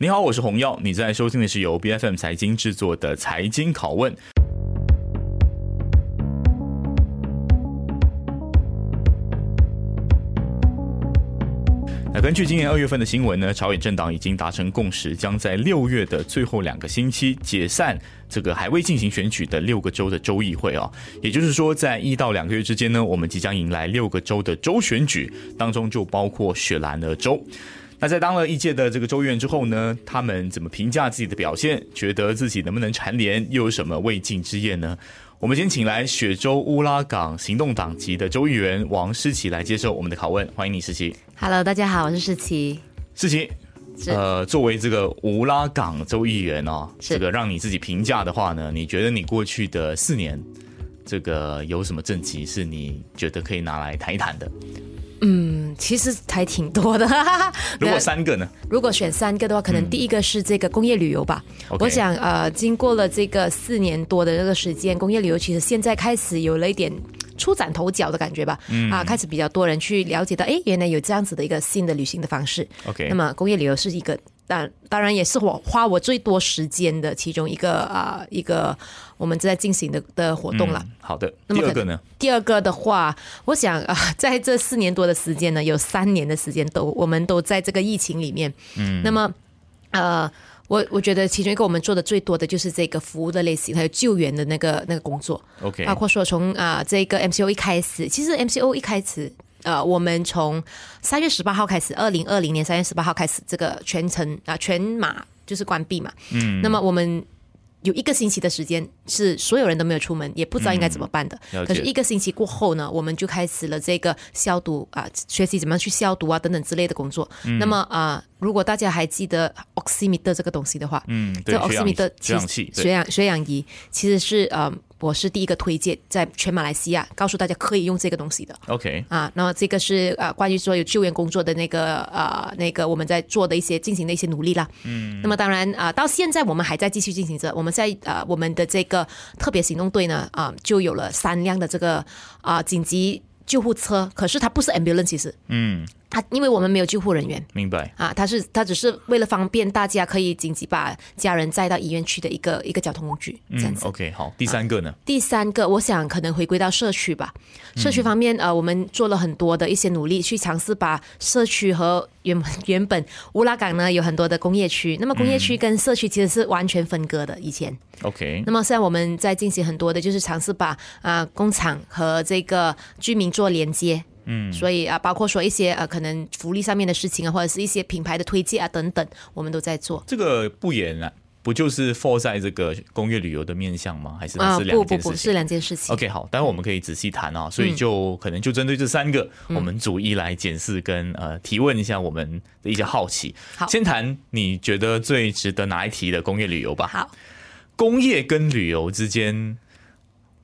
你好，我是洪耀，你在收听的是由 BFM 财经制作的财经拷问。那根据今年二月份的新闻呢，朝野政党已经达成共识，将在六月的最后两个星期解散这个还未进行选举的六个州的州议会啊。也就是说，在一到两个月之间呢，我们即将迎来六个州的州选举，当中就包括雪兰莪州。那在当了一届的这个州议员之后呢，他们怎么评价自己的表现？觉得自己能不能蝉联？又有什么未尽之业呢？我们先请来雪州乌拉港行动党籍的州议员王诗琪来接受我们的拷问。欢迎你，诗琪。Hello，大家好，我是诗琪。诗琪，呃，作为这个乌拉港州议员哦，这个让你自己评价的话呢，你觉得你过去的四年，这个有什么政绩是你觉得可以拿来谈一谈的？嗯，其实还挺多的。如果三个呢？如果选三个的话，可能第一个是这个工业旅游吧。嗯、我想，呃，经过了这个四年多的这个时间，工业旅游其实现在开始有了一点初展头角的感觉吧。嗯。啊，开始比较多人去了解到，哎，原来有这样子的一个新的旅行的方式。OK。那么，工业旅游是一个。但当然也是我花我最多时间的其中一个啊、呃、一个我们正在进行的的活动了、嗯。好的，第二个呢？第二个的话，我想啊，在这四年多的时间呢，有三年的时间都我们都在这个疫情里面。嗯。那么呃，我我觉得其中一个我们做的最多的就是这个服务的类型，还有救援的那个那个工作。OK。包括说从啊、呃、这个 MCO 一开始，其实 MCO 一开始。呃，我们从三月十八号开始，二零二零年三月十八号开始，这个全程啊、呃、全马就是关闭嘛。嗯。那么我们有一个星期的时间是所有人都没有出门，也不知道应该怎么办的。嗯、可是一个星期过后呢，我们就开始了这个消毒啊、呃，学习怎么样去消毒啊等等之类的工作。嗯、那么啊、呃，如果大家还记得 oximeter 这个东西的话，嗯，对，这 oximeter 血氧器、血氧血氧仪其实是呃。我是第一个推荐在全马来西亚告诉大家可以用这个东西的。OK 啊，那么这个是呃关于所有救援工作的那个呃那个我们在做的一些进行的一些努力啦。嗯，那么当然啊、呃，到现在我们还在继续进行着。我们在呃我们的这个特别行动队呢啊、呃，就有了三辆的这个啊、呃、紧急救护车，可是它不是 ambulance，其实。嗯。他因为我们没有救护人员，明白啊？他是他只是为了方便大家可以紧急把家人载到医院去的一个一个交通工具，这样子。嗯、OK，好，第三个呢？啊、第三个，我想可能回归到社区吧。社区方面，呃，我们做了很多的一些努力，去尝试把社区和原本 原本乌拉港呢有很多的工业区，那么工业区跟社区其实是完全分割的。以前，OK。那么现在我们在进行很多的，就是尝试把啊、呃、工厂和这个居民做连接。嗯，所以啊，包括说一些呃，可能福利上面的事情啊，或者是一些品牌的推荐啊等等，我们都在做。这个不严啊，不就是 for 在这个工业旅游的面向吗？还是是两件事情？啊，不不不，是两件事情。OK，好，待会我们可以仔细谈啊。所以就可能就针对这三个，嗯、我们逐一来检视跟呃提问一下我们的一些好奇。好，先谈你觉得最值得拿一提的工业旅游吧。好，工业跟旅游之间。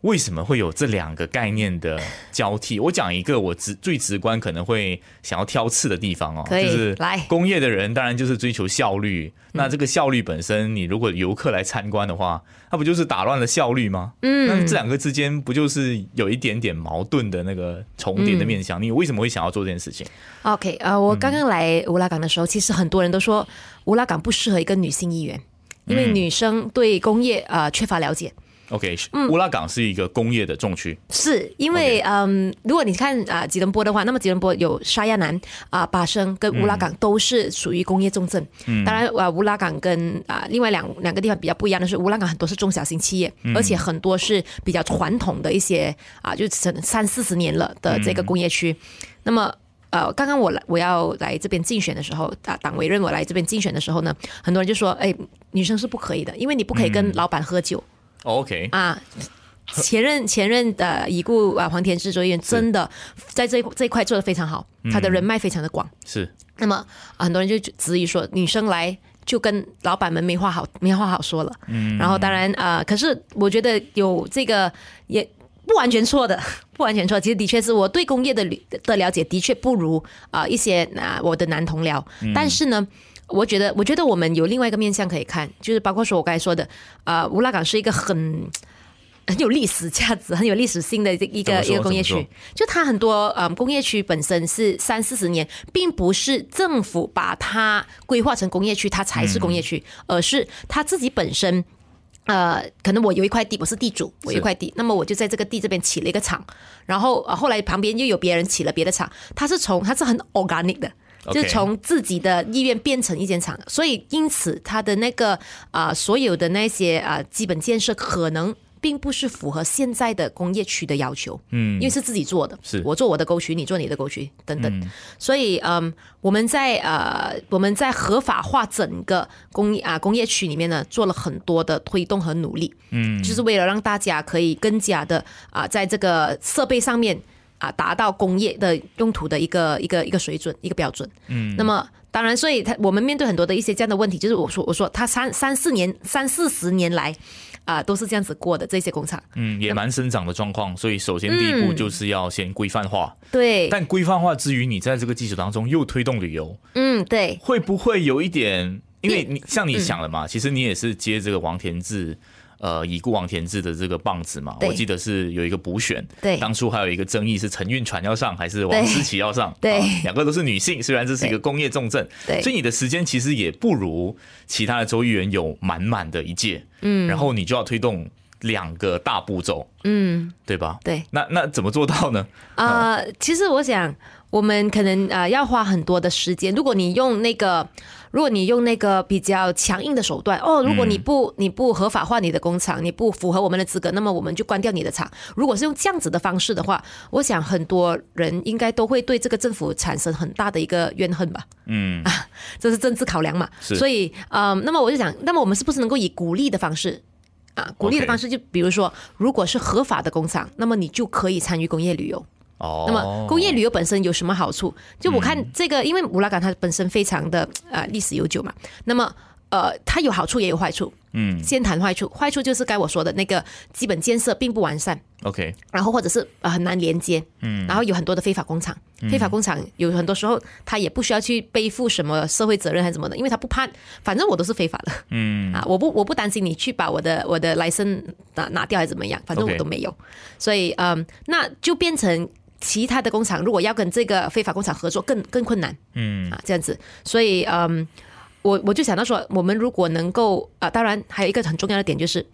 为什么会有这两个概念的交替？我讲一个我直最直观可能会想要挑刺的地方哦，就是来工业的人当然就是追求效率。那这个效率本身，你如果游客来参观的话，那不就是打乱了效率吗？嗯，那这两个之间不就是有一点点矛盾的那个重叠的面向？你为什么会想要做这件事情？OK，呃，我刚刚来乌拉港的时候，其实很多人都说乌拉港不适合一个女性议员，因为女生对工业呃缺乏了解。OK，乌拉港是一个工业的重区，嗯，是因为.嗯，如果你看啊吉隆坡的话，那么吉隆坡有沙亚南啊、巴生跟乌拉港都是属于工业重镇。嗯，当然啊，乌拉港跟啊另外两两个地方比较不一样的是，乌拉港很多是中小型企业，嗯、而且很多是比较传统的一些啊，就三四十年了的这个工业区。嗯、那么呃，刚刚我来我要来这边竞选的时候，啊，党委任我来这边竞选的时候呢，很多人就说，哎，女生是不可以的，因为你不可以跟老板喝酒。嗯 OK 啊，前任前任的已故啊黄田制作人员真的在这这一块做的非常好，他的人脉非常的广。是，那么很多人就质疑说，女生来就跟老板们没话好没话好说了。嗯，然后当然啊，可是我觉得有这个也不完全错的，不完全错。其实的确是我对工业的的了解的确不如啊一些啊我的男同僚，但是呢。我觉得，我觉得我们有另外一个面向可以看，就是包括说我刚才说的，呃，乌拉港是一个很 很有历史价值、很有历史性的一个一个工业区。就它很多呃工业区本身是三四十年，并不是政府把它规划成工业区，它才是工业区，而是它自己本身。呃，可能我有一块地，我是地主，我有一块地，那么我就在这个地这边起了一个厂，然后后来旁边又有别人起了别的厂，它是从它是很 organic 的，就从自己的意愿变成一间厂，所以因此它的那个啊、呃，所有的那些啊、呃、基本建设可能。并不是符合现在的工业区的要求，嗯，因为是自己做的，是。我做我的沟渠，你做你的沟渠等等，嗯、所以嗯，我们在呃我们在合法化整个工业啊工业区里面呢，做了很多的推动和努力，嗯，就是为了让大家可以更加的啊，在这个设备上面啊达到工业的用途的一个一个一个水准一个标准，嗯，那么当然，所以他我们面对很多的一些这样的问题，就是我说我说他三三四年三四十年来。啊，都是这样子过的这些工厂，嗯，也蛮生长的状况。所以首先第一步就是要先规范化，嗯、对。但规范化之余，你在这个基础当中又推动旅游，嗯，对。会不会有一点？因为你像你想了嘛，嗯、其实你也是接这个王田志。呃，已故王田志的这个棒子嘛，我记得是有一个补选，对，当初还有一个争议是陈运传要上还是王思琪要上，对，两个都是女性，虽然这是一个工业重镇，对，所以你的时间其实也不如其他的州议员有满满的一届，嗯，然后你就要推动两个大步骤，嗯，对吧？对，那那怎么做到呢？啊、呃，其实我想，我们可能啊、呃、要花很多的时间，如果你用那个。如果你用那个比较强硬的手段哦，如果你不你不合法化你的工厂，你不符合我们的资格，那么我们就关掉你的厂。如果是用这样子的方式的话，我想很多人应该都会对这个政府产生很大的一个怨恨吧。嗯，啊，这是政治考量嘛。是。所以，嗯，那么我就想，那么我们是不是能够以鼓励的方式啊，鼓励的方式，就比如说，如果是合法的工厂，那么你就可以参与工业旅游。哦，那么工业旅游本身有什么好处？就我看这个，因为乌拉港它本身非常的呃历史悠久嘛，那么呃它有好处也有坏处。嗯，先谈坏处，坏处就是该我说的那个基本建设并不完善。OK，然后或者是呃很难连接。嗯，然后有很多的非法工厂，非法工厂有很多时候他也不需要去背负什么社会责任还是什么的，因为他不怕，反正我都是非法的。嗯，啊，我不我不担心你去把我的我的 license 拿拿掉还是怎么样，反正我都没有。所以嗯，那就变成。其他的工厂如果要跟这个非法工厂合作更，更更困难。嗯啊，这样子，所以嗯，我我就想到说，我们如果能够啊，当然还有一个很重要的点就是，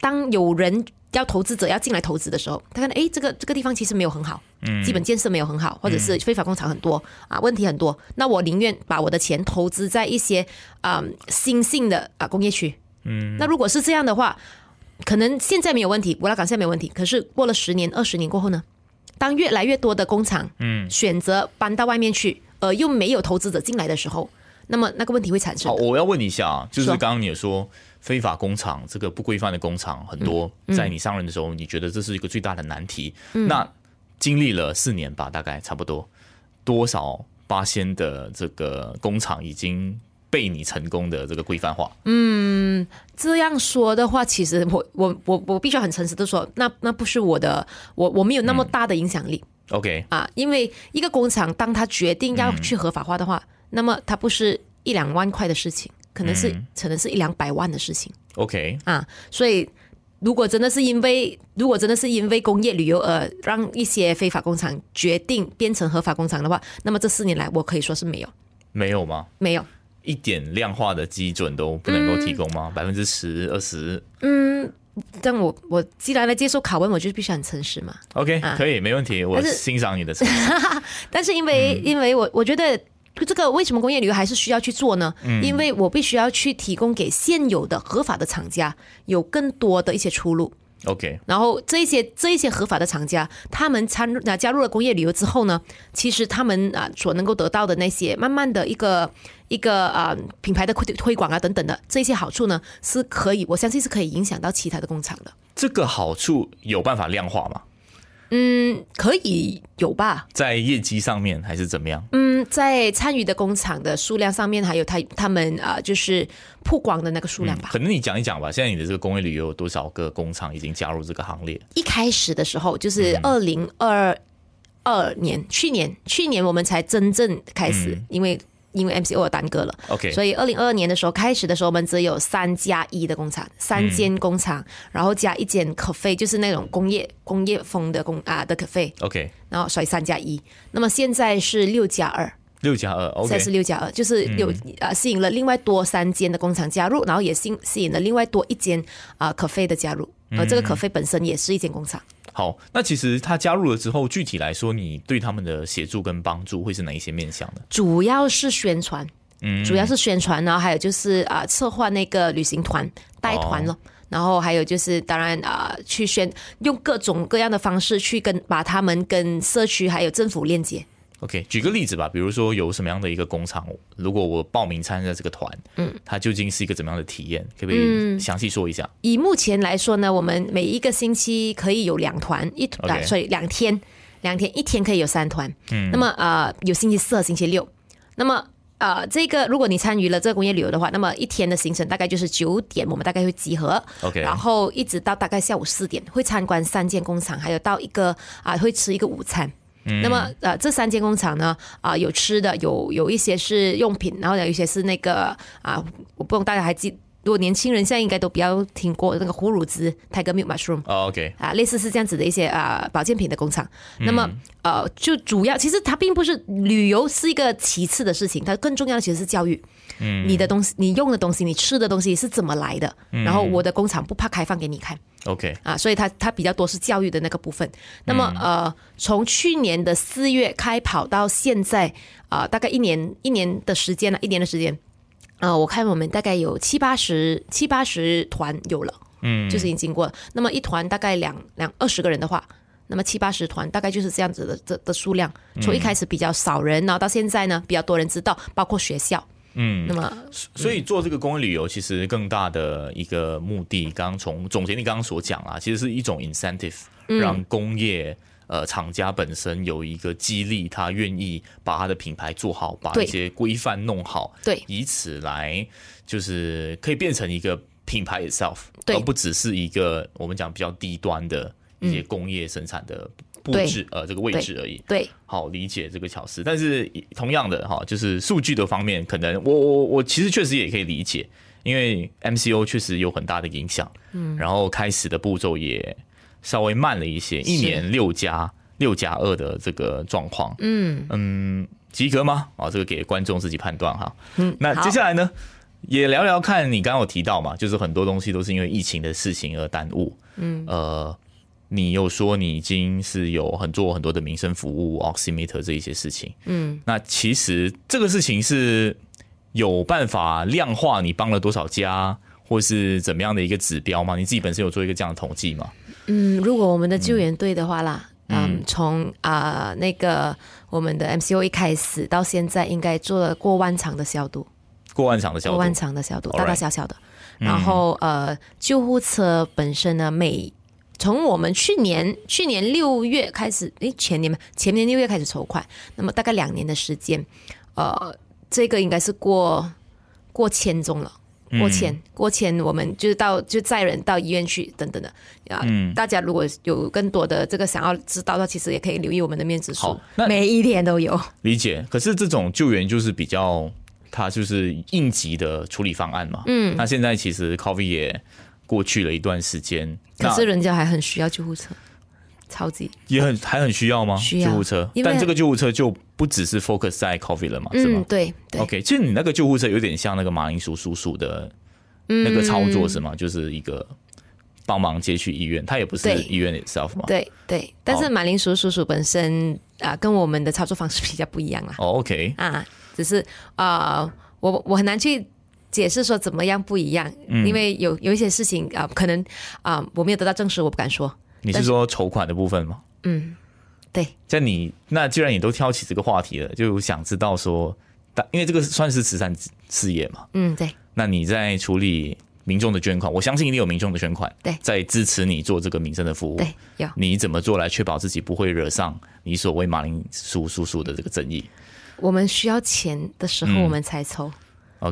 当有人要投资者要进来投资的时候，他看哎，这个这个地方其实没有很好，嗯，基本建设没有很好，或者是非法工厂很多啊，问题很多，那我宁愿把我的钱投资在一些啊新兴的啊工业区。嗯，那如果是这样的话，可能现在没有问题，我拉港现在没有问题，可是过了十年、二十年过后呢？当越来越多的工厂嗯选择搬到外面去，呃，又没有投资者进来的时候，那么那个问题会产生。好，我要问你一下啊，就是刚刚你也说非法工厂这个不规范的工厂很多，在你上任的时候，你觉得这是一个最大的难题。那经历了四年吧，大概差不多多少八仙的这个工厂已经被你成功的这个规范化？嗯，这样说的话，其实我我我我必须很诚实的说，那那不是我的，我我没有那么大的影响力。嗯、OK 啊，因为一个工厂当他决定要去合法化的话，嗯、那么它不是一两万块的事情，可能是、嗯、可能是一两百万的事情。OK 啊，所以如果真的是因为如果真的是因为工业旅游而让一些非法工厂决定变成合法工厂的话，那么这四年来我可以说是没有，没有吗？没有。一点量化的基准都不能够提供吗？百分之十、二十？嗯，但我我既然来接受拷问，我就必须很诚实嘛。OK，、啊、可以，没问题，我欣赏你的诚实。但是因为、嗯、因为我我觉得这个为什么工业旅游还是需要去做呢？嗯、因为我必须要去提供给现有的合法的厂家有更多的一些出路。OK，然后这一些这一些合法的厂家，他们参入啊加入了工业旅游之后呢，其实他们啊所能够得到的那些慢慢的一个一个啊品牌的推推广啊等等的这些好处呢，是可以我相信是可以影响到其他的工厂的。这个好处有办法量化吗？嗯，可以有吧，在业绩上面还是怎么样？嗯，在参与的工厂的数量上面，还有他他们啊，就是曝光的那个数量吧。可能你讲一讲吧。现在你的这个工业旅游有多少个工厂已经加入这个行列？一开始的时候就是二零二二年，去年去年我们才真正开始，因为。因为 MCO 而耽搁了。OK，所以二零二二年的时候开始的时候，我们只有三加一的工厂，三间工厂，嗯、然后加一间咖啡，就是那种工业工业风的工啊的咖啡。OK，然后所以三加一，那么现在是六加二。六加二现在是六加二，就是有啊吸引了另外多三间的工厂加入，然后也吸吸引了另外多一间啊可飞的加入，而这个可飞本身也是一间工厂。好，那其实他加入了之后，具体来说，你对他们的协助跟帮助会是哪一些面向呢？主要是宣传，嗯，主要是宣传，然后还有就是啊策划那个旅行团带团咯，然后还有就是当然啊去宣用各种各样的方式去跟把他们跟社区还有政府链接。OK，举个例子吧，比如说有什么样的一个工厂，如果我报名参加这个团，嗯，它究竟是一个怎么样的体验？可不可以详细说一下？以目前来说呢，我们每一个星期可以有两团，一团.所以两天，两天，一天可以有三团。嗯，那么呃，有星期四和星期六。那么呃，这个如果你参与了这个工业旅游的话，那么一天的行程大概就是九点，我们大概会集合，OK，然后一直到大概下午四点，会参观三间工厂，还有到一个啊、呃，会吃一个午餐。嗯、那么呃，这三间工厂呢，啊、呃，有吃的，有有一些是用品，然后有一些是那个啊、呃，我不懂大家还记，如果年轻人现在应该都比较听过那个胡乳汁 Tiger Milk Mushroom，哦，OK，啊，类似是这样子的一些啊、呃、保健品的工厂。那么呃，就主要其实它并不是旅游是一个其次的事情，它更重要的其实是教育。嗯，你的东西，你用的东西，你吃的东西是怎么来的？然后我的工厂不怕开放给你看。OK 啊，所以它它比较多是教育的那个部分。那么呃，从去年的四月开跑到现在啊、呃，大概一年一年的时间了，一年的时间啊、呃，我看我们大概有七八十七八十团有了，嗯，就是已经经过了。那么一团大概两两二十个人的话，那么七八十团大概就是这样子的这的数量。从一开始比较少人，然后到现在呢，比较多人知道，包括学校。嗯，那么所以做这个公益旅游，其实更大的一个目的，刚刚从总结你刚刚所讲啊，其实是一种 incentive，让工业呃厂家本身有一个激励，他愿意把他的品牌做好，把一些规范弄好，对，以此来就是可以变成一个品牌 itself，而不只是一个我们讲比较低端的一些工业生产的。布置呃这个位置而已，对，好理解这个巧思。但是同样的哈，就是数据的方面，可能我我我其实确实也可以理解，因为 MCO 确实有很大的影响，嗯，然后开始的步骤也稍微慢了一些，一年六加六加二的这个状况，嗯嗯，及格吗？啊，这个给观众自己判断哈。嗯，那接下来呢，也聊聊看你刚刚有提到嘛，就是很多东西都是因为疫情的事情而耽误，嗯呃。你又说你已经是有很做很多的民生服务，oximeter 这一些事情，嗯，那其实这个事情是有办法量化你帮了多少家，或是怎么样的一个指标吗？你自己本身有做一个这样的统计吗？嗯，如果我们的救援队的话啦，嗯，从啊、呃、那个我们的 MCO 一开始到现在，应该做了过万场的消毒，过万场的消毒，过万场的消毒，大大小小的。然后呃，救护车本身呢，每从我们去年去年六月开始，诶，前年嘛，前年六月开始筹款，那么大概两年的时间，呃，这个应该是过过千宗了，过千、嗯、过千，我们就是到就载人到医院去等等的啊。嗯、大家如果有更多的这个想要知道的话，其实也可以留意我们的面子书，每一天都有。理解。可是这种救援就是比较，它就是应急的处理方案嘛。嗯。那现在其实 COVID 也。过去了一段时间，可是人家还很需要救护车，超级也很还很需要吗？需要救护车，但这个救护车就不只是 focus 在 COVID 了嘛？是吗？嗯，对。对 OK，其实你那个救护车有点像那个马铃薯叔叔的那个操作是吗？嗯、就是一个帮忙接去医院，他也不是医院 itself 嘛？对对。但是马铃薯叔叔本身啊、呃，跟我们的操作方式比较不一样啦。哦，OK 啊，只是啊、呃，我我很难去。解释说怎么样不一样？因为有有一些事情啊、呃，可能啊、呃，我没有得到证实，我不敢说。你是说筹款的部分吗？嗯，对。像你那既然你都挑起这个话题了，就想知道说，因为这个算是慈善事业嘛。嗯，对。那你在处理民众的捐款，我相信一定有民众的捐款，对，在支持你做这个民生的服务。对，有。你怎么做来确保自己不会惹上你所谓马铃薯叔叔的这个争议？我们需要钱的时候，我们才筹。嗯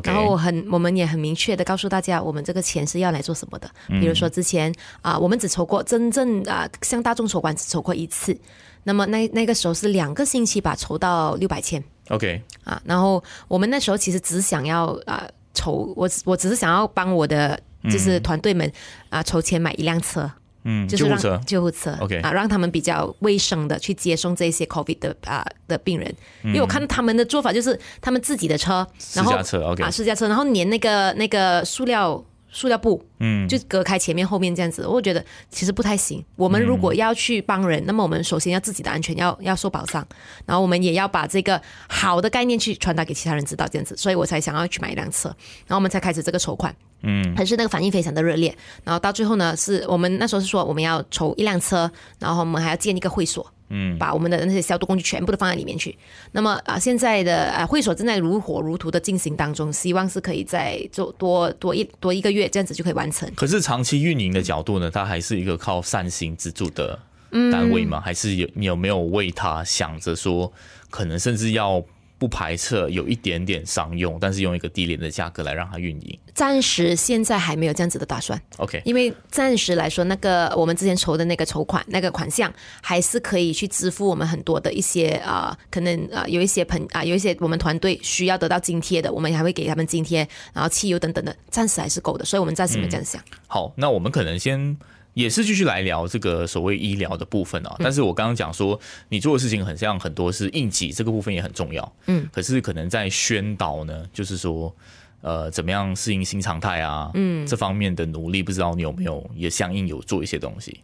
然后我很，我们也很明确的告诉大家，我们这个钱是要来做什么的。比如说之前啊、呃，我们只筹过真正啊、呃，向大众筹款只筹过一次。那么那那个时候是两个星期吧，筹到六百千。OK 啊，然后我们那时候其实只想要啊筹，我我只是想要帮我的就是团队们啊筹钱买一辆车。嗯，就是让救护车，OK。啊，让他们比较卫生的去接送这些 COVID 的啊的病人，因为我看他们的做法就是他们自己的车，然后私家车，OK。啊私家车，然后粘那个那个塑料塑料布，嗯，就隔开前面后面这样子，我觉得其实不太行。我们如果要去帮人，那么我们首先要自己的安全要要受保障，然后我们也要把这个好的概念去传达给其他人知道，这样子，所以我才想要去买一辆车，然后我们才开始这个筹款。嗯，还是那个反应非常的热烈，然后到最后呢，是我们那时候是说我们要筹一辆车，然后我们还要建一个会所，嗯，把我们的那些消毒工具全部都放在里面去。那么啊，现在的啊会所正在如火如荼的进行当中，希望是可以在做多多一多一个月，这样子就可以完可是长期运营的角度呢，它还是一个靠善心资助的单位吗？还是有你有没有为他想着说，可能甚至要？不排斥有一点点商用，但是用一个低廉的价格来让它运营。暂时现在还没有这样子的打算。OK，因为暂时来说，那个我们之前筹的那个筹款那个款项，还是可以去支付我们很多的一些啊、呃，可能啊、呃、有一些朋啊有一些我们团队需要得到津贴的，我们还会给他们津贴，然后汽油等等的，暂时还是够的，所以我们暂时没这样想、嗯。好，那我们可能先。也是继续来聊这个所谓医疗的部分啊，但是我刚刚讲说你做的事情很像很多是应急，这个部分也很重要，嗯，可是可能在宣导呢，就是说，呃，怎么样适应新常态啊，嗯，这方面的努力，不知道你有没有也相应有做一些东西。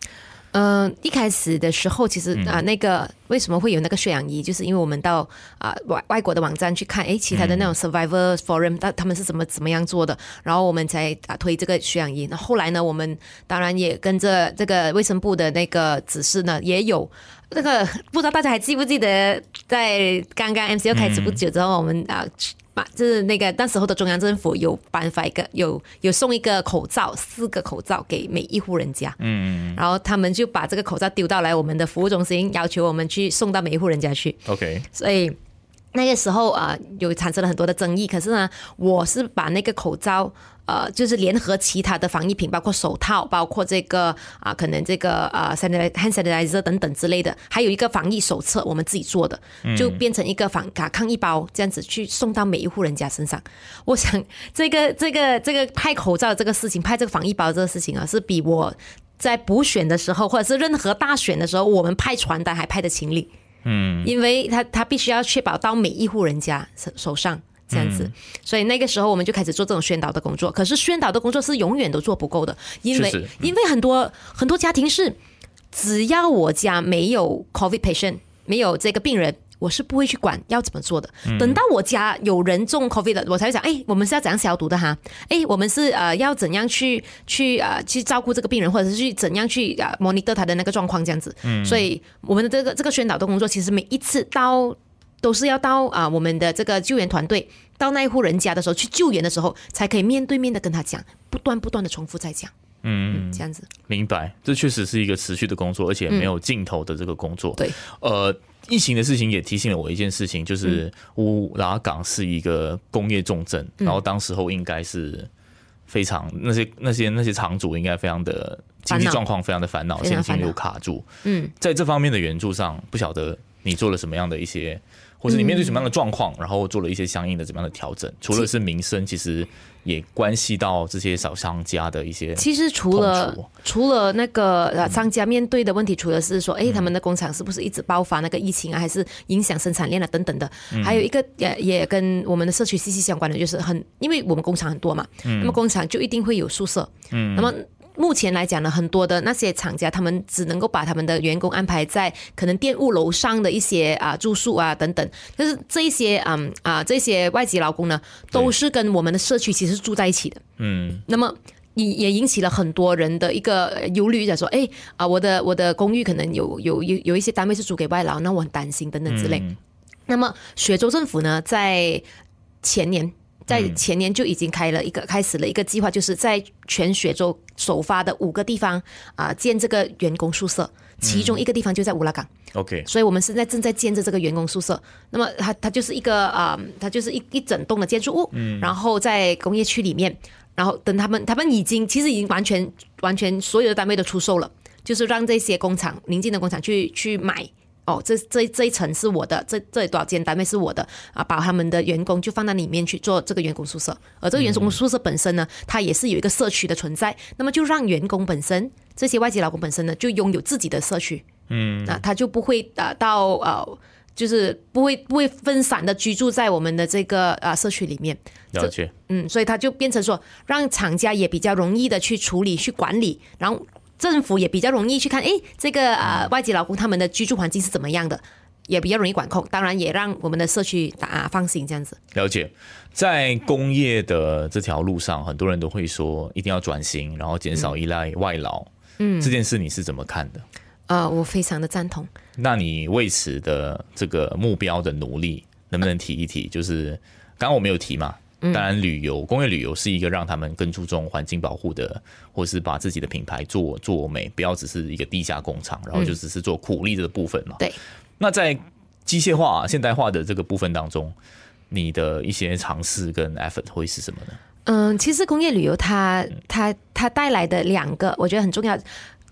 嗯、呃，一开始的时候，其实啊，那个为什么会有那个血氧仪，就是因为我们到啊外外国的网站去看，哎，其他的那种 Survivor Forum，他他们是怎么怎么样做的，然后我们才啊推这个血氧仪。那后来呢，我们当然也跟着这个卫生部的那个指示呢，也有那个不知道大家还记不记得，在刚刚 MCO 开始不久之后，我们啊。就是那个，那时候的中央政府有颁发一个，有有送一个口罩，四个口罩给每一户人家。嗯，然后他们就把这个口罩丢到来我们的服务中心，要求我们去送到每一户人家去。OK，所以那个时候啊，有产生了很多的争议。可是呢，我是把那个口罩。呃，就是联合其他的防疫品，包括手套，包括这个啊、呃，可能这个啊，hand sanitizer 等等之类的，还有一个防疫手册，我们自己做的，就变成一个防卡抗疫包，这样子去送到每一户人家身上。我想，这个这个这个派口罩这个事情，派这个防疫包这个事情啊，是比我在补选的时候，或者是任何大选的时候，我们派传单还派的勤力。嗯，因为他他必须要确保到每一户人家手手上。这样子，所以那个时候我们就开始做这种宣导的工作。可是宣导的工作是永远都做不够的，因为因为很多很多家庭是，只要我家没有 COVID patient，没有这个病人，我是不会去管要怎么做的。等到我家有人中 COVID 的，我才会想，哎，我们是要怎样消毒的哈？哎，我们是呃要怎样去去呃去照顾这个病人，或者是去怎样去呃 monitor 他的那个状况这样子。所以我们的这个这个宣导的工作，其实每一次到。都是要到啊，我们的这个救援团队到那一户人家的时候去救援的时候，才可以面对面的跟他讲，不断不断的重复在讲，嗯，这样子。明白，这确实是一个持续的工作，而且没有尽头的这个工作。对，呃，疫情的事情也提醒了我一件事情，就是乌拉港是一个工业重镇，然后当时候应该是非常那些那些那些厂主应该非常的经济状况非常的烦恼，现金流卡住。嗯，在这方面的援助上，不晓得你做了什么样的一些。或者你面对什么样的状况，然后做了一些相应的怎么样的调整？除了是民生，其实也关系到这些小商家的一些。其实除了除了那个呃商家面对的问题，除了是说，哎，他们的工厂是不是一直爆发那个疫情啊，还是影响生产链啊等等的？还有一个也也跟我们的社区息息相关的，就是很因为我们工厂很多嘛，那么工厂就一定会有宿舍，嗯，那么。目前来讲呢，很多的那些厂家，他们只能够把他们的员工安排在可能店务楼上的一些啊住宿啊等等，但是这一些嗯啊这些外籍劳工呢，都是跟我们的社区其实是住在一起的。嗯，那么也也引起了很多人的一个忧虑，在说，哎啊，我的我的公寓可能有有有有一些单位是租给外劳，那我很担心等等之类。嗯、那么雪州政府呢，在前年。在前年就已经开了一个开始了一个计划，就是在全雪州首发的五个地方啊建这个员工宿舍，其中一个地方就在乌拉港。OK，所以我们现在正在建设这个员工宿舍。那么它它就是一个啊，它就是一一整栋的建筑物，嗯，然后在工业区里面，然后等他们他们已经其实已经完全完全所有的单位都出售了，就是让这些工厂临近的工厂去去买。哦，这这这一层是我的，这这多少间单位是我的啊，把他们的员工就放到里面去做这个员工宿舍，而这个员工宿舍本身呢，它也是有一个社区的存在，那么就让员工本身这些外籍劳工本身呢，就拥有自己的社区，嗯，那他就不会呃到呃。就是不会不会分散的居住在我们的这个啊社区里面，了解，嗯，所以他就变成说，让厂家也比较容易的去处理去管理，然后政府也比较容易去看，哎，这个呃外籍劳工他们的居住环境是怎么样的，也比较容易管控，当然也让我们的社区打放心这样子。了解，在工业的这条路上，很多人都会说一定要转型，然后减少依赖外劳，嗯，这件事你是怎么看的？呃，我非常的赞同。那你为此的这个目标的努力，能不能提一提？就是刚刚我没有提嘛，当然旅游、工业旅游是一个让他们更注重环境保护的，或是把自己的品牌做做美，不要只是一个地下工厂，然后就只是做苦力这个部分嘛。对。那在机械化、现代化的这个部分当中，你的一些尝试跟 effort 会是什么呢？嗯，其实工业旅游它它它带来的两个，我觉得很重要。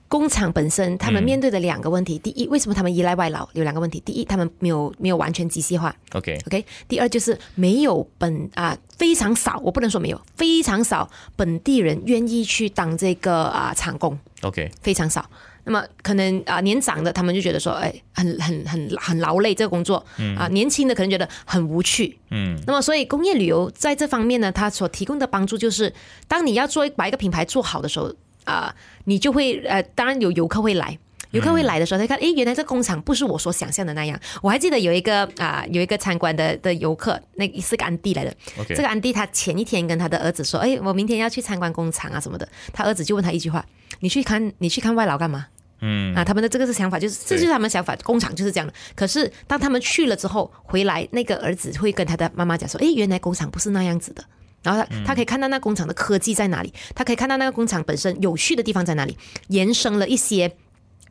工厂本身，他们面对的两个问题：第一，为什么他们依赖外劳？有两个问题。第一，他们没有没有完全机械化。OK OK。第二，就是没有本啊，非常少，我不能说没有，非常少本地人愿意去当这个啊厂工。OK，非常少。那么可能啊年长的他们就觉得说，哎，很很很很劳累这个工作。嗯。啊，年轻的可能觉得很无趣。嗯。那么所以工业旅游在这方面呢，它所提供的帮助就是，当你要做把一个品牌做好的时候。啊，你就会呃，当然有游客会来，游客会来的时候，他看，诶，原来这工厂不是我所想象的那样。我还记得有一个啊，有一个参观的的游客，那是个安迪来的。这个安迪他前一天跟他的儿子说，诶，我明天要去参观工厂啊什么的。他儿子就问他一句话：你去看，你去看外劳干嘛？嗯，啊，他们的这个是想法，就是这就是他们想法，工厂就是这样的。可是当他们去了之后回来，那个儿子会跟他的妈妈讲说，诶，原来工厂不是那样子的。然后他他可以看到那工厂的科技在哪里，他可以看到那个工厂本身有趣的地方在哪里，延伸了一些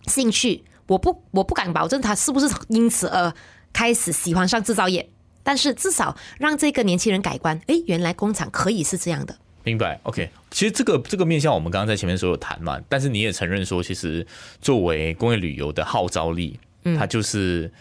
兴趣。我不我不敢保证他是不是因此而开始喜欢上制造业，但是至少让这个年轻人改观。哎，原来工厂可以是这样的。明白？OK，其实这个这个面向我们刚刚在前面说有谈嘛，但是你也承认说，其实作为工业旅游的号召力，嗯它就是。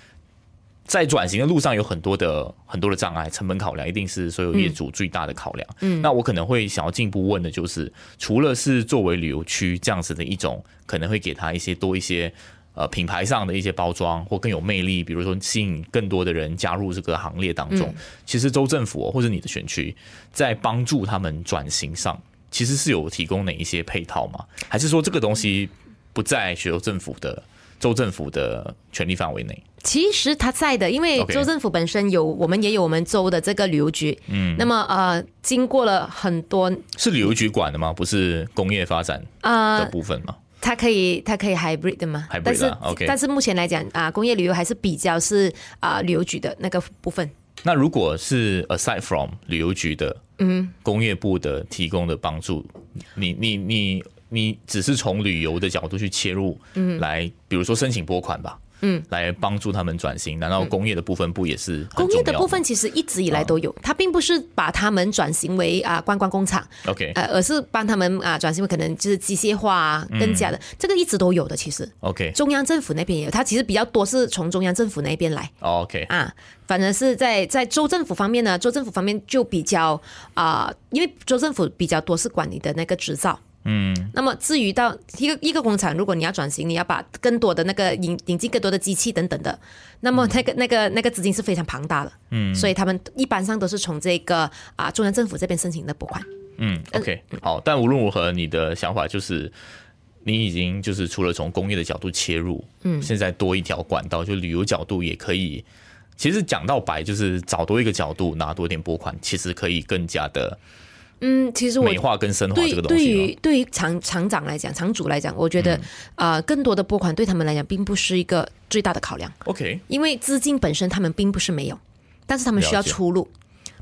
在转型的路上有很多的很多的障碍，成本考量一定是所有业主最大的考量。嗯，那我可能会想要进一步问的就是，除了是作为旅游区这样子的一种，可能会给他一些多一些呃品牌上的一些包装或更有魅力，比如说吸引更多的人加入这个行列当中。其实州政府或者你的选区在帮助他们转型上，其实是有提供哪一些配套吗？还是说这个东西不在学州政府的？州政府的权力范围内，其实他在的，因为州政府本身有.我们也有我们州的这个旅游局。嗯，那么呃，经过了很多，是旅游局管的吗？不是工业发展的部分吗？呃、它可以，它可以 hybrid 的吗？Hybrid 但是，OK，但是目前来讲啊、呃，工业旅游还是比较是啊、呃、旅游局的那个部分。那如果是 aside from 旅游局的，嗯，工业部的提供的帮助，嗯、你你你。你只是从旅游的角度去切入，嗯，来，比如说申请拨款吧，嗯，来帮助他们转型。难道工业的部分不也是？工业的部分其实一直以来都有，它并不是把他们转型为啊观光工厂，OK，呃，而是帮他们啊转型为可能就是机械化啊，更加的，这个一直都有的。其实，OK，中央政府那边也有，它其实比较多是从中央政府那边来，OK，啊，反正是在在州政府方面呢，州政府方面就比较啊，因为州政府比较多是管理的那个执照。嗯，那么至于到一个一个工厂，如果你要转型，你要把更多的那个引引进更多的机器等等的，那么那个那个那个资金是非常庞大的。嗯，所以他们一般上都是从这个啊中央政府这边申请的拨款。嗯，OK，好，但无论如何，你的想法就是你已经就是除了从工业的角度切入，嗯，现在多一条管道，就旅游角度也可以。其实讲到白，就是找多一个角度拿多点拨款，其实可以更加的。嗯，其实我美化跟深化这个东西，对于对于厂厂长来讲，厂主来讲，我觉得啊、嗯呃，更多的拨款对他们来讲，并不是一个最大的考量。OK，因为资金本身他们并不是没有，但是他们需要出路。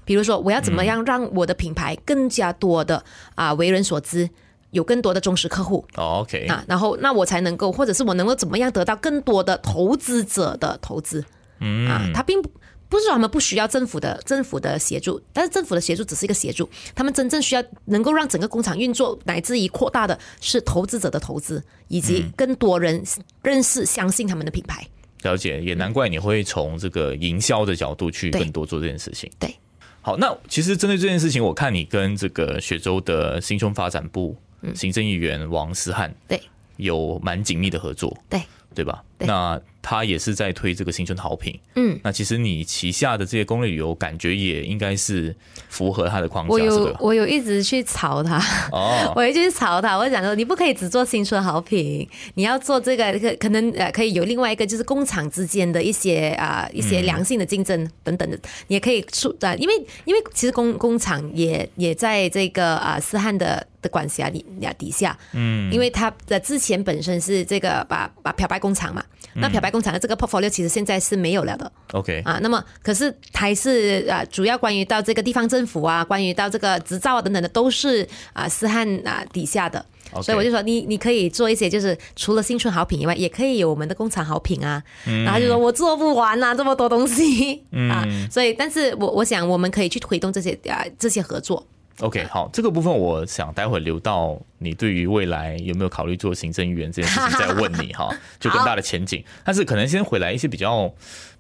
比如说，我要怎么样让我的品牌更加多的啊、呃、为人所知，有更多的忠实客户。Oh, OK 啊，然后那我才能够，或者是我能够怎么样得到更多的投资者的投资？嗯啊，他并不。不是说他们不需要政府的政府的协助，但是政府的协助只是一个协助，他们真正需要能够让整个工厂运作乃至于扩大的是投资者的投资，以及更多人认识相信他们的品牌。了解，也难怪你会从这个营销的角度去更多做这件事情。对，对好，那其实针对这件事情，我看你跟这个雪州的新村发展部行政议员王思汉对有蛮紧密的合作，对对吧？那他也是在推这个新春好品，嗯，那其实你旗下的这些攻略旅游，感觉也应该是符合他的框架。我有是我有一直去吵他，哦，我一直去吵他，我讲说你不可以只做新春好品，你要做这个可可能呃可以有另外一个就是工厂之间的一些啊、呃、一些良性的竞争等等的，你也可以出啊，因为因为其实工工厂也也在这个啊思汉的的管辖底底下，嗯，因为他的之前本身是这个把把漂白工厂嘛。那漂白工厂的这个 portfolio 其实现在是没有了的，OK。啊，那么可是还是啊，主要关于到这个地方政府啊，关于到这个执照啊等等的，都是啊思汉啊底下的.所以我就说你你可以做一些，就是除了新春好品以外，也可以有我们的工厂好品啊，嗯、然后就说我做不完啊，这么多东西、嗯、啊，所以但是我我想我们可以去推动这些啊这些合作。OK，好，这个部分我想待会留到你对于未来有没有考虑做行政议员这件事情再问你哈，就更大的前景。但是可能先回来一些比较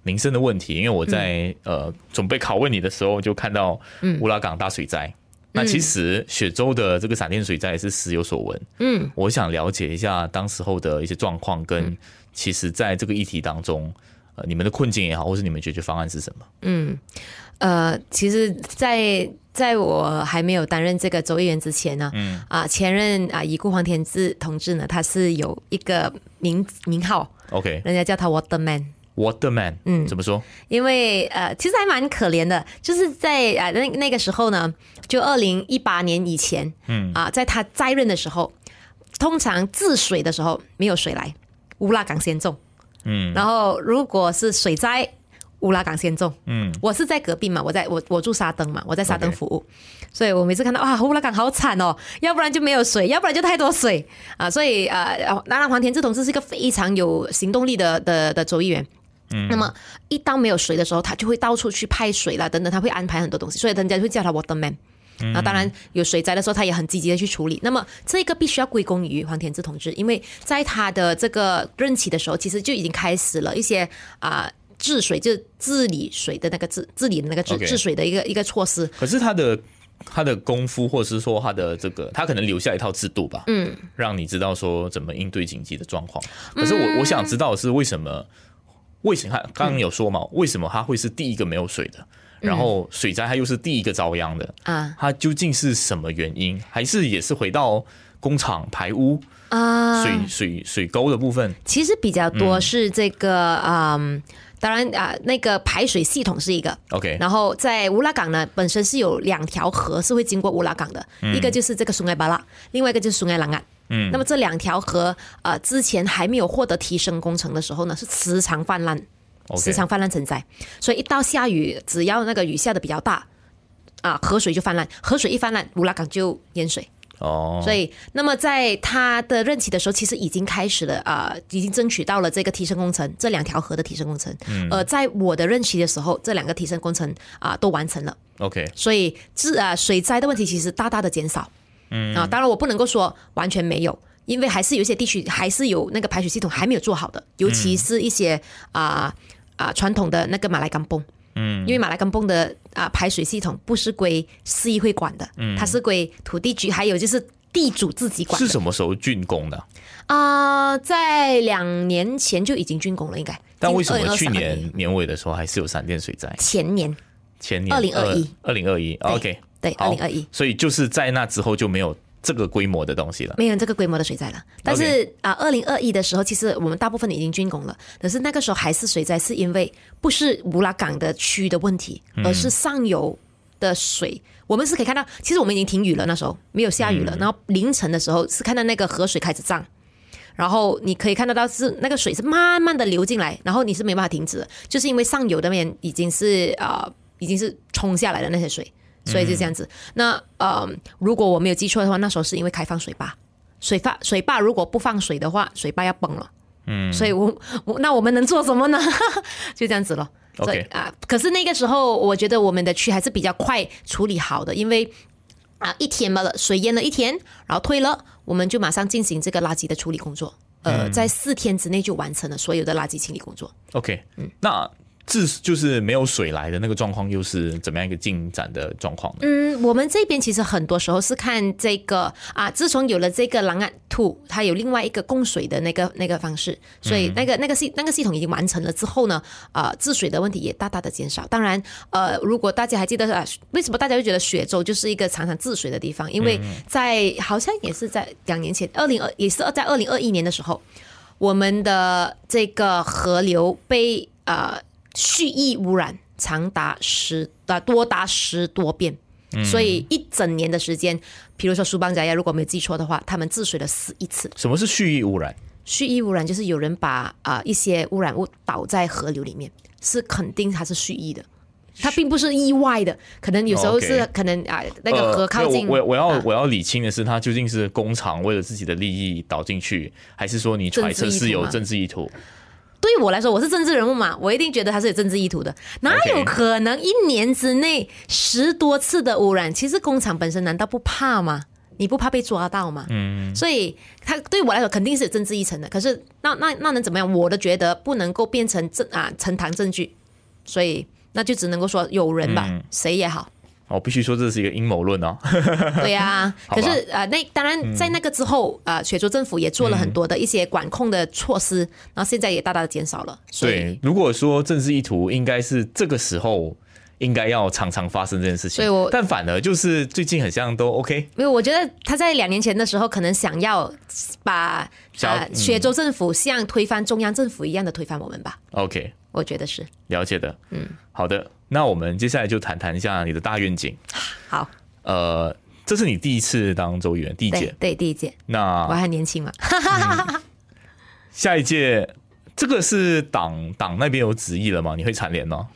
民生的问题，因为我在、嗯、呃准备拷问你的时候就看到乌拉港大水灾、嗯，那其实雪州的这个闪电水灾也是时有所闻。嗯，我想了解一下当时候的一些状况，跟其实在这个议题当中，呃，你们的困境也好，或是你们解决方案是什么？嗯，呃，其实，在在我还没有担任这个州议员之前呢，嗯。啊，前任啊已故黄田志同志呢，他是有一个名名号，OK，人家叫他 Waterman，Waterman，嗯，怎么说？因为呃，其实还蛮可怜的，就是在啊那那个时候呢，就二零一八年以前，嗯。啊，在他在任的时候，通常治水的时候没有水来，乌拉港先种，嗯，然后如果是水灾。乌拉港先种，嗯，我是在隔壁嘛，我在我我住沙登嘛，我在沙登服务.所以我每次看到啊，乌拉港好惨哦，要不然就没有水，要不然就太多水啊，所以呃，当然黄田志同志是一个非常有行动力的的的州议员，嗯，那么一当没有水的时候，他就会到处去派水啦，等等，他会安排很多东西，所以人家就会叫他 Waterman。那当然有水灾的时候，他也很积极的去处理。那么这个必须要归功于黄田志同志，因为在他的这个任期的时候，其实就已经开始了一些啊。呃治水就是治理水的那个治治理的那个治治水的一个一个措施。可是他的他的功夫，或者是说他的这个，他可能留下一套制度吧，嗯，让你知道说怎么应对紧急的状况。可是我我想知道的是为什么？为什么他刚刚有说嘛？为什么他会是第一个没有水的？然后水灾他又是第一个遭殃的啊？他究竟是什么原因？还是也是回到工厂排污啊？水水水沟的部分，其实比较多是这个嗯。当然啊，那个排水系统是一个，OK。然后在乌拉港呢，本身是有两条河是会经过乌拉港的，嗯、一个就是这个苏埃巴拉，另外一个就是苏埃朗岸。嗯，那么这两条河啊，之前还没有获得提升工程的时候呢，是时常泛滥.时常泛滥成灾。所以一到下雨，只要那个雨下的比较大，啊，河水就泛滥，河水一泛滥，乌拉港就淹水。哦，所以，那么在他的任期的时候，其实已经开始了啊、呃，已经争取到了这个提升工程，这两条河的提升工程。嗯，而在我的任期的时候，这两个提升工程啊、呃、都完成了。OK，所以治啊水灾的问题其实大大的减少。嗯啊，当然我不能够说完全没有，因为还是有一些地区还是有那个排水系统还没有做好的，尤其是一些啊啊传统的那个马来甘榜。嗯，因为马来甘榜的啊排水系统不是归市议会管的，嗯，它是归土地局，还有就是地主自己管。是什么时候竣工的？啊、呃，在两年前就已经竣工了，应该。但为什么去年年尾的时候还是有闪电水灾？前年，前年，二零二一，二零二一，OK，对，二零二一。所以就是在那之后就没有。这个规模的东西了，没有这个规模的水灾了。但是、啊，二零二一的时候，其实我们大部分已经竣工了。可是那个时候还是水灾，是因为不是乌拉港的区的问题，而是上游的水、嗯。我们是可以看到，其实我们已经停雨了，那时候没有下雨了。嗯、然后凌晨的时候是看到那个河水开始涨，然后你可以看得到是那个水是慢慢的流进来，然后你是没办法停止的，就是因为上游那边已经是啊、呃，已经是冲下来的那些水。所以就这样子。嗯、那呃，如果我没有记错的话，那时候是因为开放水坝，水坝水坝如果不放水的话，水坝要崩了。嗯，所以我我那我们能做什么呢？就这样子咯。所以啊、呃，可是那个时候我觉得我们的区还是比较快处理好的，因为啊、呃、一天嘛了，水淹了一天，然后退了，我们就马上进行这个垃圾的处理工作。呃，在四天之内就完成了所有的垃圾清理工作。OK，嗯，那。自就是没有水来的那个状况，又是怎么样一个进展的状况？嗯，我们这边其实很多时候是看这个啊，自从有了这个蓝岸吐它有另外一个供水的那个那个方式，所以那个那个系那个系统已经完成了之后呢，呃，治水的问题也大大的减少。当然，呃，如果大家还记得啊，为什么大家会觉得雪州就是一个常常治水的地方？因为在好像也是在两年前，二零二也是在二零二一年的时候，我们的这个河流被呃。蓄意污染长达十啊多达十多遍，嗯、所以一整年的时间，比如说苏邦仔呀，如果没有记错的话，他们治水了十一次。什么是蓄意污染？蓄意污染就是有人把啊一些污染物倒在河流里面，是肯定它是蓄意的，它并不是意外的，可能有时候是可能啊那个河靠近。呃、我我要我要理清的是，它究竟是工厂为了自己的利益倒进去，还是说你揣测是有政治意图？对于我来说，我是政治人物嘛，我一定觉得他是有政治意图的。哪有可能一年之内十多次的污染？其实工厂本身难道不怕吗？你不怕被抓到吗？嗯，所以他对我来说肯定是有政治议程的。可是那那那能怎么样？我的觉得不能够变成证啊呈堂证据，所以那就只能够说有人吧，谁也好。我必须说这是一个阴谋论哦。对呀、啊，可是呃，那当然在那个之后，呃，雪州政府也做了很多的一些管控的措施，然后现在也大大的减少了。对，如果说政治意图，应该是这个时候应该要常常发生这件事情。所以我但反而就是最近很像都 OK。因为我觉得他在两年前的时候，可能想要把呃雪州政府像推翻中央政府一样的推翻我们吧。OK，我觉得是了解的。嗯，好的。那我们接下来就谈谈一下你的大愿景。好，呃，这是你第一次当州议员，第一届，对，第一届。那我还年轻嘛、嗯？下一届，这个是党党那边有旨意了吗？你会蝉联吗？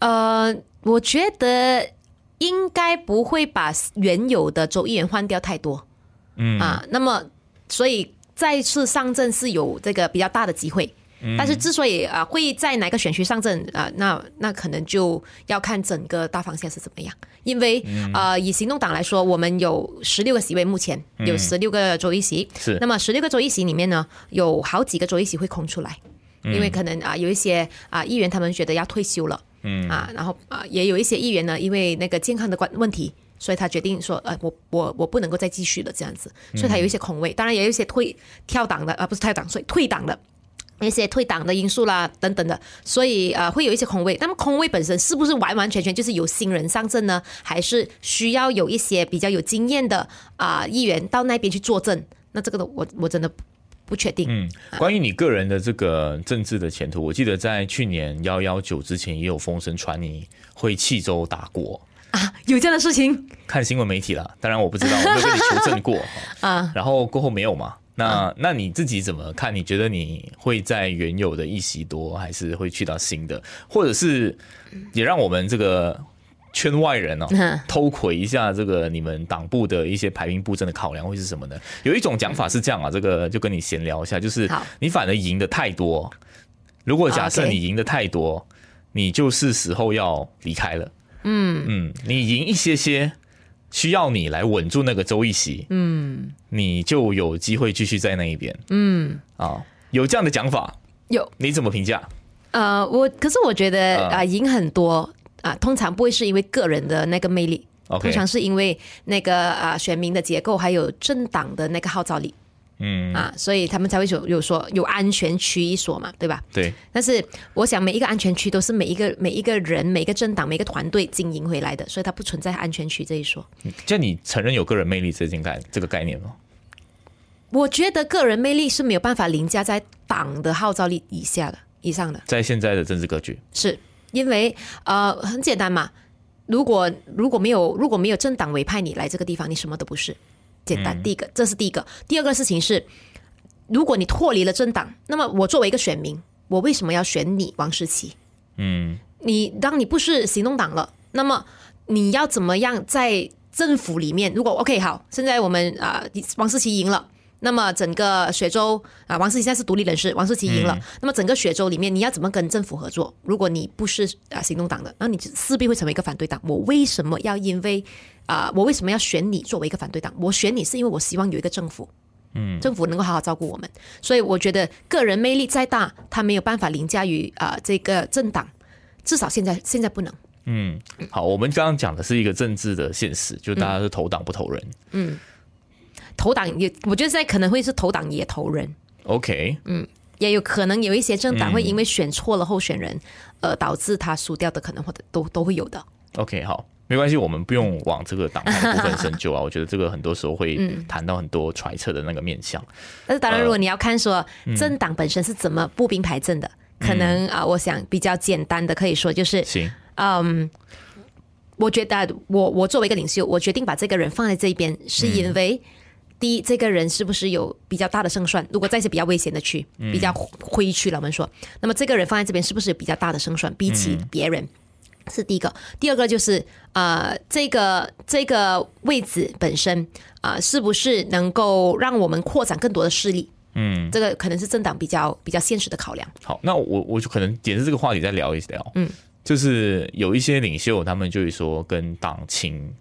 呃，我觉得应该不会把原有的州议员换掉太多。嗯啊，那么所以再次上阵是有这个比较大的机会。但是之所以啊会在哪个选区上阵啊，那那可能就要看整个大方向是怎么样。因为啊，以行动党来说，我们有十六个席位，目前有十六个州议席。是。那么十六个州议席里面呢，有好几个州议席会空出来，因为可能啊有一些啊议员他们觉得要退休了，嗯啊，然后啊也有一些议员呢，因为那个健康的关问题，所以他决定说，呃，我我我不能够再继续了这样子，所以他有一些空位。当然也有一些退跳党的啊，不是跳党，所以退党的。一些退党的因素啦，等等的，所以呃会有一些空位。那么空位本身是不是完完全全就是由新人上阵呢？还是需要有一些比较有经验的啊、呃、议员到那边去坐镇？那这个的我我真的不确定。嗯，关于你个人的这个政治的前途，我记得在去年幺幺九之前也有风声传你会弃州打国啊，有这样的事情？看新闻媒体了，当然我不知道，我没有跟你求证过 啊。然后过后没有嘛？那那你自己怎么看？你觉得你会在原有的一席多，还是会去到新的？或者是也让我们这个圈外人哦偷窥一下这个你们党部的一些排兵布阵的考量会是什么呢？有一种讲法是这样啊，这个就跟你闲聊一下，就是你反而赢得太多。如果假设你赢得太多，你就是时候要离开了。嗯嗯，你赢一些些。需要你来稳住那个周一席，嗯，你就有机会继续在那一边，嗯，啊，有这样的讲法，有，你怎么评价？呃，我可是我觉得啊，赢、呃、很多啊，通常不会是因为个人的那个魅力.通常是因为那个啊选民的结构还有政党的那个号召力。嗯啊，所以他们才会有有说有安全区一说嘛，对吧？对。但是我想每一个安全区都是每一个每一个人、每一个政党、每一个团队经营回来的，所以它不存在安全区这一说。就你承认有个人魅力这件概这个概念吗？我觉得个人魅力是没有办法凌驾在党的号召力以下的以上的。在现在的政治格局，是因为呃很简单嘛，如果如果没有如果没有政党委派你来这个地方，你什么都不是。简单，第一个，这是第一个。第二个事情是，如果你脱离了政党，那么我作为一个选民，我为什么要选你王世奇？嗯，你当你不是行动党了，那么你要怎么样在政府里面？如果 OK 好，现在我们啊、呃，王世奇赢了，那么整个雪州啊、呃，王世奇现在是独立人士，王世奇赢了，嗯、那么整个雪州里面你要怎么跟政府合作？如果你不是啊行动党的，那你势必会成为一个反对党。我为什么要因为？啊、呃，我为什么要选你作为一个反对党？我选你是因为我希望有一个政府，嗯，政府能够好好照顾我们。所以我觉得个人魅力再大，他没有办法凌驾于啊这个政党，至少现在现在不能。嗯，好，我们刚刚讲的是一个政治的现实，就大家是投党不投人。嗯，投党也，我觉得现在可能会是投党也投人。OK，嗯，也有可能有一些政党会因为选错了候选人，呃，导致他输掉的可能，或者都都会有的。OK，好，没关系，我们不用往这个党派部分深究啊。我觉得这个很多时候会谈到很多揣测的那个面向。但是当然，如果你要看说政党本身是怎么步兵排阵的，可能啊，我想比较简单的可以说就是行。嗯，um, 我觉得我我作为一个领袖，我决定把这个人放在这边，是因为、嗯、第一，这个人是不是有比较大的胜算？如果在一些比较危险的区、嗯、比较灰区，我们说，那么这个人放在这边是不是有比较大的胜算？比起别人，嗯、是第一个。第二个就是呃，这个这个位置本身啊、呃，是不是能够让我们扩展更多的势力？嗯，这个可能是政党比较比较现实的考量。好，那我我就可能点着这个话题再聊一聊。嗯。就是有一些领袖，他们就会说跟党请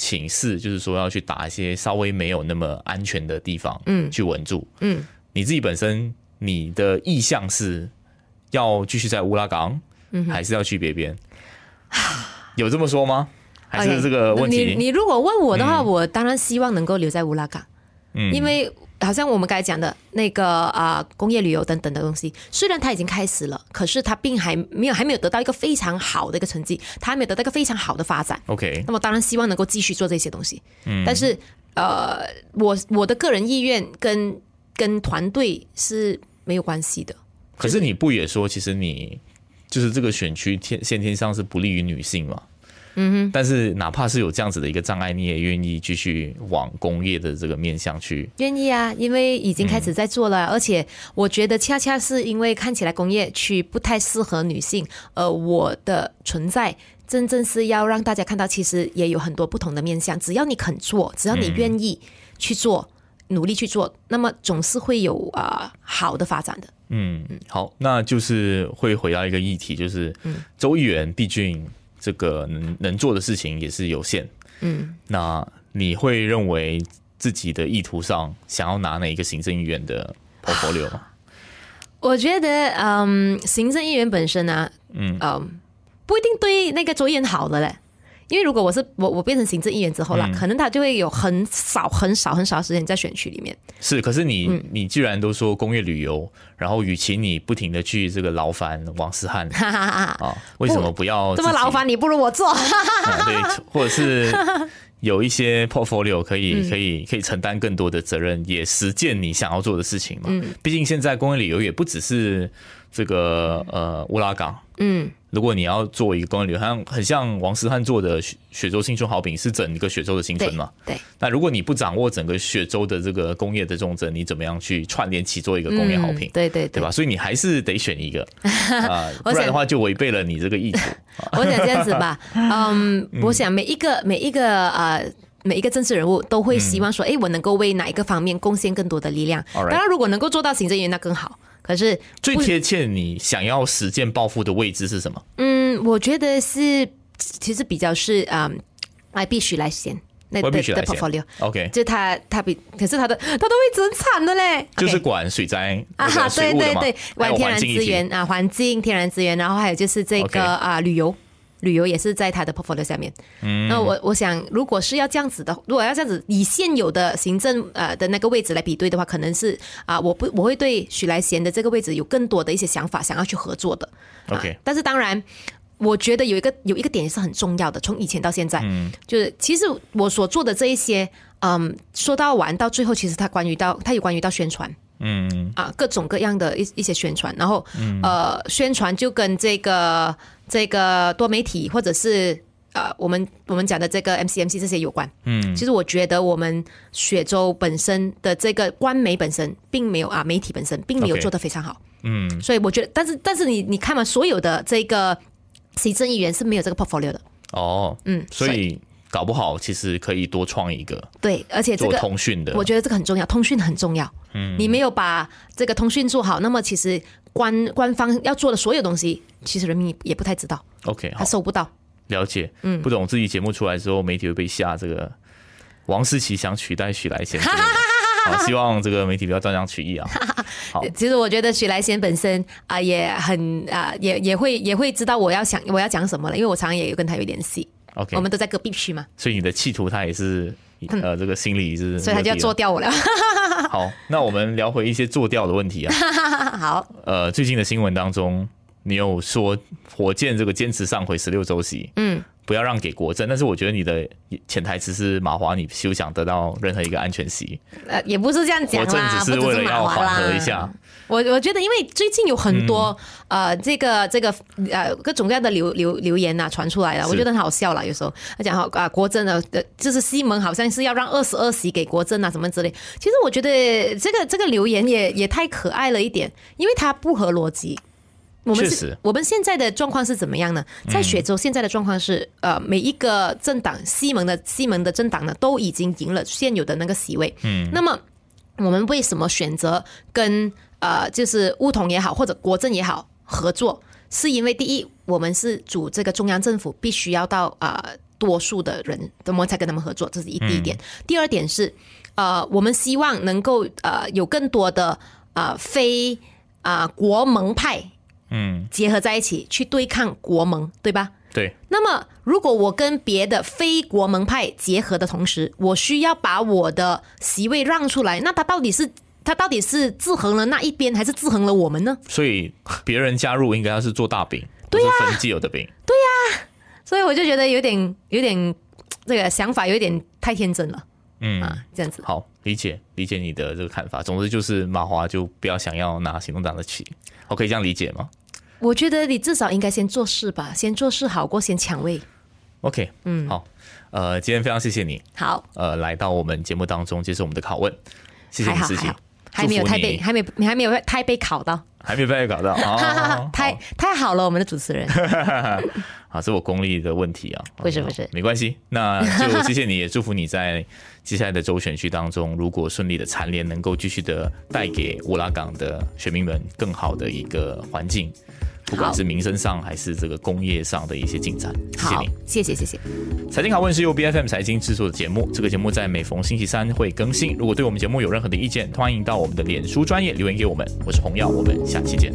请示，就是说要去打一些稍微没有那么安全的地方，嗯，去稳住，嗯。你自己本身你的意向是要继续在乌拉港，嗯，还是要去别边？有这么说吗？还是这个问题？Okay, 你你如果问我的话，嗯，我当然希望能够留在乌拉港，嗯，因为。好像我们刚才讲的那个啊、呃，工业旅游等等的东西，虽然它已经开始了，可是它并还没有还没有得到一个非常好的一个成绩，它还没有得到一个非常好的发展。OK，那么当然希望能够继续做这些东西。嗯，但是呃，我我的个人意愿跟跟团队是没有关系的。可是你不也说，其实你就是这个选区天先天上是不利于女性吗？嗯哼，但是哪怕是有这样子的一个障碍，你也愿意继续往工业的这个面向去？愿意啊，因为已经开始在做了，嗯、而且我觉得恰恰是因为看起来工业区不太适合女性，呃，我的存在真正是要让大家看到，其实也有很多不同的面向。只要你肯做，只要你愿意去做，嗯、努力去做，那么总是会有啊、呃、好的发展的。嗯嗯，好，那就是会回到一个议题，就是周议员毕竟。这个能能做的事情也是有限，嗯，那你会认为自己的意图上想要拿哪一个行政议员的 portfolio 吗？我觉得，嗯，行政议员本身呢、啊，嗯嗯，不一定对那个州议员好的嘞。因为如果我是我我变成行政议员之后啦，嗯、可能他就会有很少很少很少的时间在选区里面。是，可是你、嗯、你既然都说工业旅游，然后与其你不停的去这个劳烦王思汉 啊，为什么不要这么劳烦？你不如我做、嗯，对，或者是有一些 portfolio 可以可以可以承担更多的责任，也实践你想要做的事情嘛。嗯，毕竟现在工业旅游也不只是这个呃乌拉港，嗯。如果你要做一个工业旅游，好像很像王思汉做的雪雪州新春好饼，是整个雪州的新春嘛？对。那如果你不掌握整个雪州的这个工业的重镇，你怎么样去串联起做一个工业好品？嗯、对对对，对吧？所以你还是得选一个 啊，不然的话就违背了你这个意图。我想这样子吧，嗯，我想每一个每一个呃每一个政治人物都会希望说，哎、嗯，我能够为哪一个方面贡献更多的力量。当然，如果能够做到行政员，那更好。可是最贴切你想要实践暴富的位置是什么？嗯，我觉得是其实比较是嗯，来必须来先那的的 portfolio，OK，就他他比可是他的他的位置很惨的嘞，就是管水灾啊，对对？对，管天然资源啊，环境天然资源，然后还有就是这个啊旅游。旅游也是在他的 portfolio 下面。嗯，那我我想，如果是要这样子的，如果要这样子以现有的行政呃的那个位置来比对的话，可能是啊，我不我会对许来贤的这个位置有更多的一些想法，想要去合作的。OK，但是当然，我觉得有一个有一个点也是很重要的，从以前到现在，嗯，就是其实我所做的这一些，嗯，说到完到最后，其实它关于到它有关于到宣传，嗯啊，各种各样的一一些宣传，然后呃，宣传就跟这个。这个多媒体或者是呃，我们我们讲的这个 MCMC 这些有关，嗯，其实我觉得我们雪州本身的这个官媒本身并没有啊，媒体本身并没有做得非常好，嗯，所以我觉得，但是但是你你看嘛，所有的这个行政议员是没有这个 portfolio 的，哦，嗯，所以搞不好其实可以多创一个，对，而且这个通讯的，我觉得这个很重要，通讯很重要，嗯，你没有把这个通讯做好，那么其实官官方要做的所有东西。其实人民也不太知道，OK，他收不到，了解，嗯，不懂自己节目出来之后，媒体会被吓这个王思琪想取代许来贤，好，希望这个媒体不要断章取义啊。好，其实我觉得许来贤本身啊、呃、也很啊、呃、也也会也会知道我要想我要讲什么了，因为我常常也有跟他有联系。OK，我们都在隔壁区嘛。所以你的企图他也是呃这个心理是，所以他就要做掉我了。好，那我们聊回一些做掉的问题啊。好，呃，最近的新闻当中，你有说火箭这个坚持上回十六周席，嗯。不要让给国政，但是我觉得你的潜台词是马华，你休想得到任何一个安全席。呃，也不是这样讲啦，国阵只是为了要缓和一下。我我觉得，因为最近有很多、嗯、呃，这个这个呃各种各样的留留留言呐、啊、传出来了，我觉得很好笑了。有时候他讲好啊，国政的就是西蒙好像是要让二十二席给国政啊什么之类。其实我觉得这个这个留言也也太可爱了一点，因为它不合逻辑。我们是，我们现在的状况是怎么样呢？在雪州现在的状况是，呃，每一个政党西蒙的西蒙的政党呢，都已经赢了现有的那个席位。嗯，那么我们为什么选择跟呃，就是巫统也好，或者国政也好合作？是因为第一，我们是主这个中央政府必须要到啊、呃、多数的人，我们才跟他们合作，这是一第一点。第二点是，呃，我们希望能够呃有更多的呃非啊、呃、国盟派。嗯，结合在一起去对抗国盟，对吧？对。那么，如果我跟别的非国盟派结合的同时，我需要把我的席位让出来，那他到底是他到底是制衡了那一边，还是制衡了我们呢？所以，别人加入应该要是做大饼，对呀，分既有的饼，对呀。所以我就觉得有点有点这个想法有点太天真了。嗯啊，这样子。好，理解理解你的这个看法。总之就是马华就不要想要拿行动党的旗，我可以这样理解吗？我觉得你至少应该先做事吧，先做事好过先抢位。OK，嗯，好，呃，今天非常谢谢你，好，呃，来到我们节目当中接受我们的拷问，谢谢你自己，还没有太被，还没，你还没有太被考到，还没被考到，哦、太太好了，我们的主持人，好，是我功力的问题啊，不是不是，没关系，那就 谢谢你，也祝福你在接下来的州选区当中，如果顺利的蝉联，能够继续的带给乌拉港的选民们更好的一个环境。不管是民生上还是这个工业上的一些进展，谢谢你，谢谢谢谢。财经拷问是由 BFM 财经制作的节目，这个节目在每逢星期三会更新。如果对我们节目有任何的意见，欢迎到我们的脸书专业留言给我们。我是洪耀，我们下期见。